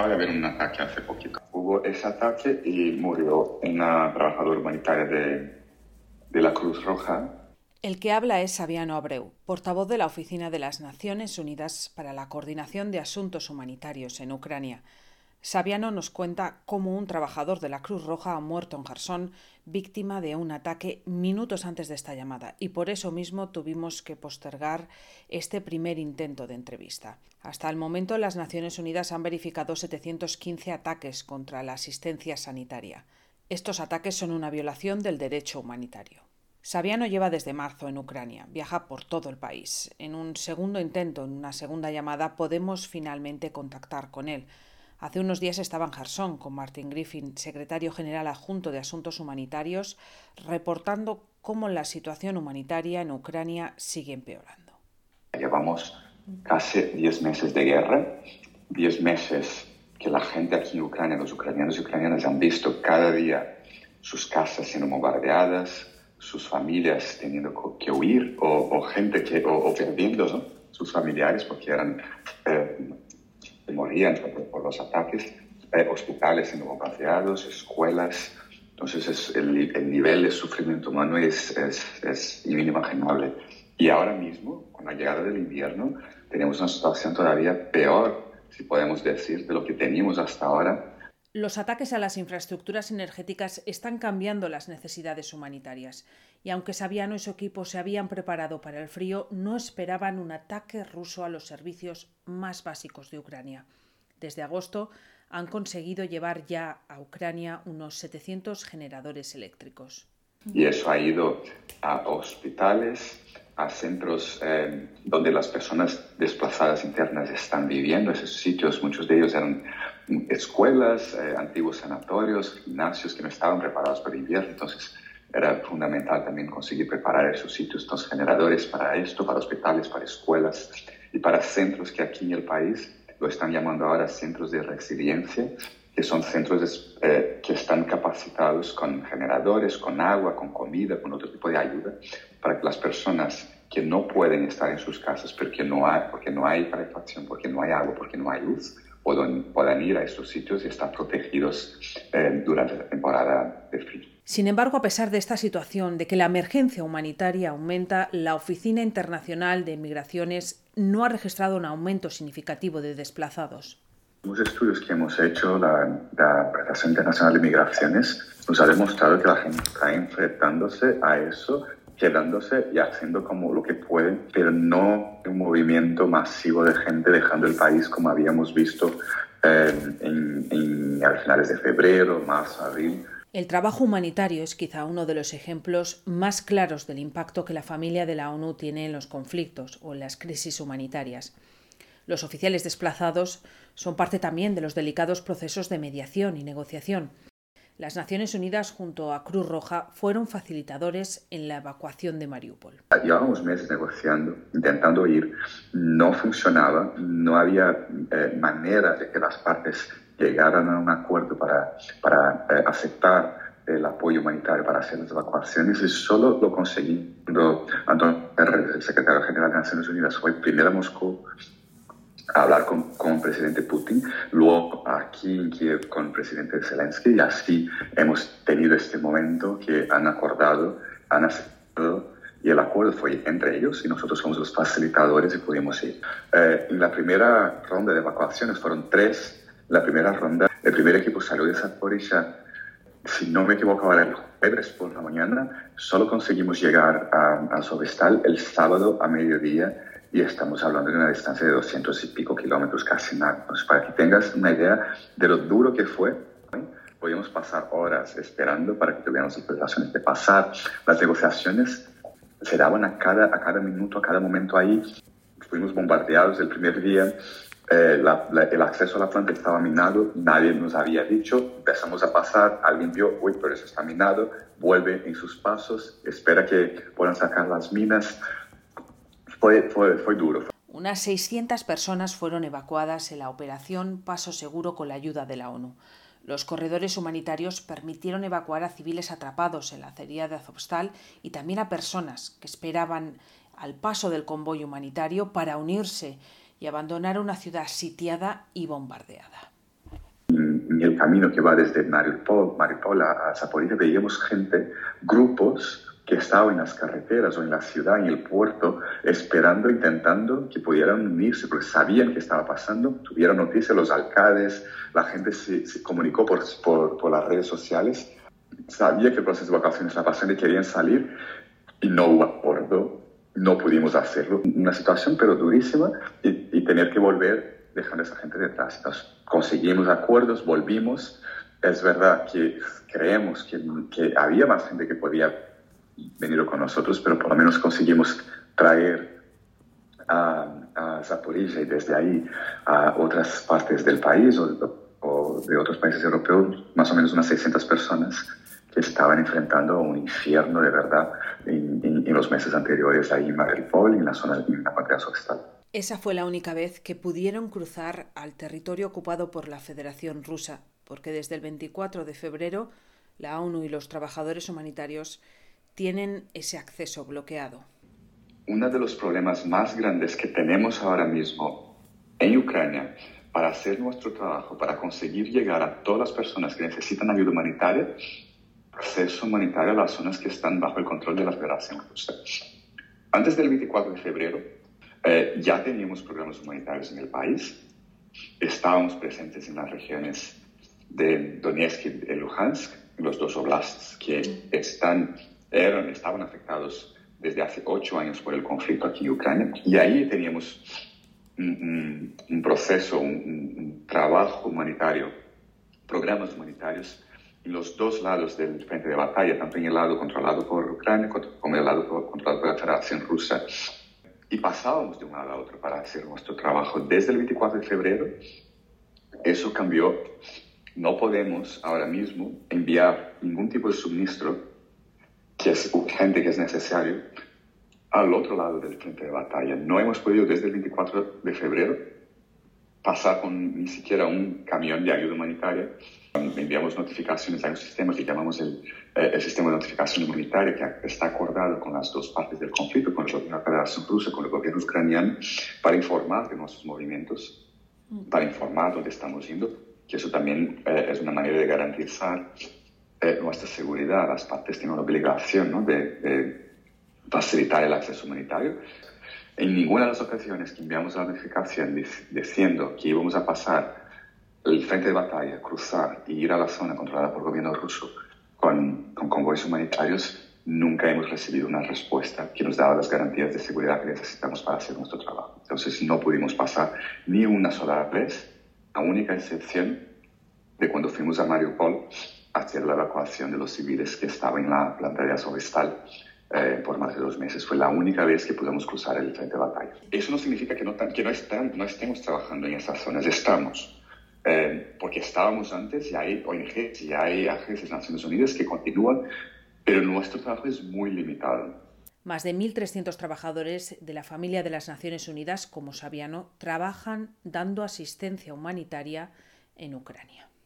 acaba de haber un ataque hace poquito. Hubo ese ataque y murió una trabajadora humanitaria de, de la Cruz Roja el que habla es Sabiano Abreu, portavoz de la Oficina de las Naciones Unidas para la Coordinación de Asuntos Humanitarios en Ucrania. Sabiano nos cuenta cómo un trabajador de la Cruz Roja ha muerto en Jarsón víctima de un ataque minutos antes de esta llamada y por eso mismo tuvimos que postergar este primer intento de entrevista. Hasta el momento las Naciones Unidas han verificado 715 ataques contra la asistencia sanitaria. Estos ataques son una violación del derecho humanitario. Sabiano lleva desde marzo en Ucrania, viaja por todo el país. En un segundo intento, en una segunda llamada, podemos finalmente contactar con él. Hace unos días estaba en Jarsón con Martin Griffin, secretario general adjunto de Asuntos Humanitarios, reportando cómo la situación humanitaria en Ucrania sigue empeorando. Llevamos casi 10 meses de guerra, 10 meses que la gente aquí en Ucrania, los ucranianos y ucranianas han visto cada día sus casas siendo bombardeadas, sus familias teniendo que huir o, gente que, o, perdiendo sus familiares porque eran, eh, morían por, los ataques, eh, hospitales bombardeados, escuelas. Entonces el, el, nivel de sufrimiento humano es, es, es inimaginable. Y ahora mismo, con la llegada del invierno, tenemos una situación todavía peor, si podemos decir, de lo que teníamos hasta ahora los ataques a las infraestructuras energéticas están cambiando las necesidades humanitarias, y aunque Sabiano y su equipo se habían preparado para el frío, no esperaban un ataque ruso a los servicios más básicos de Ucrania. Desde agosto han conseguido llevar ya a Ucrania unos 700 generadores eléctricos. Y eso ha ido a hospitales, a centros eh, donde las personas desplazadas internas están viviendo. Esos sitios, muchos de ellos eran escuelas, eh, antiguos sanatorios, gimnasios que no estaban preparados para invierno. Entonces era fundamental también conseguir preparar esos sitios, estos generadores para esto, para hospitales, para escuelas y para centros que aquí en el país lo están llamando ahora centros de resiliencia, que son centros eh, que están capacitados con generadores, con agua, con comida, con otro tipo de ayuda, para que las personas que no pueden estar en sus casas porque no hay, porque no hay calefacción, porque no hay agua, porque no hay luz, puedan, ir a estos sitios y estar protegidos eh, durante la temporada de frío. Sin embargo, a pesar de esta situación, de que la emergencia humanitaria aumenta, la Oficina Internacional de Migraciones no ha registrado un aumento significativo de desplazados. Los estudios que hemos hecho, la, la Organización Internacional de Migraciones, nos ha demostrado que la gente está enfrentándose a eso quedándose y haciendo como lo que pueden, pero no un movimiento masivo de gente dejando el país como habíamos visto eh, en, a finales de febrero, marzo, abril. El trabajo humanitario es quizá uno de los ejemplos más claros del impacto que la familia de la ONU tiene en los conflictos o en las crisis humanitarias. Los oficiales desplazados son parte también de los delicados procesos de mediación y negociación las Naciones Unidas junto a Cruz Roja fueron facilitadores en la evacuación de Mariupol. Llevábamos meses negociando, intentando ir, no funcionaba, no había eh, manera de que las partes llegaran a un acuerdo para, para eh, aceptar el apoyo humanitario para hacer las evacuaciones y solo lo conseguí cuando el secretario general de Naciones Unidas, fue primero a Moscú hablar con, con, el presidente Putin, luego aquí en Kiev con el presidente Zelensky y así hemos tenido este momento que han acordado, han aceptado y el acuerdo fue entre ellos y nosotros somos los facilitadores y pudimos ir. Eh, en la primera ronda de evacuaciones fueron tres. La primera ronda, el primer equipo salió de Zaporizhia, si no me equivoco, era el jueves por la mañana. Solo conseguimos llegar a, a Sovestal el sábado a mediodía y estamos hablando de una distancia de 200 y pico kilómetros, casi nada. Entonces, para que tengas una idea de lo duro que fue, podíamos pasar horas esperando para que tuviéramos autorizaciones de pasar. Las negociaciones se daban a cada, a cada minuto, a cada momento ahí. Fuimos bombardeados el primer día. Eh, el acceso a la planta estaba minado, nadie nos había dicho, empezamos a pasar, alguien vio, uy, pero eso está minado, vuelve en sus pasos, espera que puedan sacar las minas, fue, fue, duro. Unas 600 personas fueron evacuadas en la operación Paso Seguro con la ayuda de la ONU. Los corredores humanitarios permitieron evacuar a civiles atrapados en la acería de Azovstal y también a personas que esperaban al paso del convoy humanitario para unirse y abandonar una ciudad sitiada y bombardeada. en el camino que va desde Mariupol, Mariupol a, Zaporizhia, veíamos gente, grupos que estaban en las carreteras o en la ciudad, en el puerto, esperando, intentando que pudieran unirse, porque sabían qué estaba pasando, tuvieron noticias, los alcaldes, la gente se, comunicó por, por, por, las redes sociales, sabía que el proceso de evacuación estaba pasando y querían salir, y no hubo acuerdo, no pudimos hacerlo. Una situación pero durísima y, y tener que volver dejando a esa gente detrás. Entonces, conseguimos acuerdos, volvimos. Es verdad que creemos que, que había más gente que podía venir con nosotros, pero por lo menos conseguimos traer a, a y desde ahí a otras partes del país o, o, de otros países europeos, más o menos unas 600 personas que estaban enfrentando un infierno de verdad en, en, los meses anteriores ahí en Mariupol y en la zona de la frontera occidental. Esa fue la única vez que pudieron cruzar al territorio ocupado por la Federación Rusa, porque desde el 24 de febrero la ONU y los trabajadores humanitarios tienen ese acceso bloqueado. Uno de los problemas más grandes que tenemos ahora mismo en Ucrania para hacer nuestro trabajo, para conseguir llegar a todas las personas que necesitan ayuda humanitaria, acceso humanitario a las zonas que están bajo el control de la Federación Rusa. Antes del 24 de febrero, eh, ya teníamos programas humanitarios en el país, estábamos presentes en las regiones de Donetsk y Luhansk, los dos oblasts que están, eran, estaban afectados desde hace ocho años por el conflicto aquí en Ucrania, y ahí teníamos un, proceso, un, trabajo humanitario, programas humanitarios en los dos lados del frente de batalla, tanto en el lado controlado por Ucrania como en el lado controlado por la Federación Rusa y pasábamos de un lado a otro para hacer nuestro trabajo. Desde el 24 de febrero, eso cambió. No podemos ahora mismo enviar ningún tipo de suministro que es urgente, que es necesario, al otro lado del frente de batalla. No hemos podido desde el 24 de febrero pasar con ni siquiera un camión de ayuda humanitaria. Enviamos notificaciones, a un sistema que llamamos el, eh, el, sistema de notificación humanitaria, que está acordado con las dos partes del conflicto, con la Federación Rusa, con el gobierno ucraniano, para informar de nuestros movimientos, para informar dónde estamos yendo, que eso también eh, es una manera de garantizar eh, nuestra seguridad. Las partes tienen una obligación ¿no? de, de facilitar el acceso humanitario en ninguna de las ocasiones que enviamos la notificación diciendo que íbamos a pasar el frente de batalla, cruzar y ir a la zona controlada por el gobierno ruso con, con convoyes humanitarios, nunca hemos recibido una respuesta que nos daba las garantías de seguridad que necesitamos para hacer nuestro trabajo. Entonces no pudimos pasar ni una sola vez, a única excepción de cuando fuimos a Mariupol hacer la evacuación de los civiles que estaban en la planta de Azovstal eh, por más de dos meses. Fue la única vez que pudimos cruzar el frente de batalla. Eso no significa que no, que no, estén, no estemos trabajando en esas zonas, estamos. Eh, porque estábamos antes y hay ONGs y hay agencias de Naciones Unidas que continúan, pero nuestro trabajo es muy limitado. Más de 1.300 trabajadores de la familia de las Naciones Unidas, como Sabiano, trabajan dando asistencia humanitaria en Ucrania.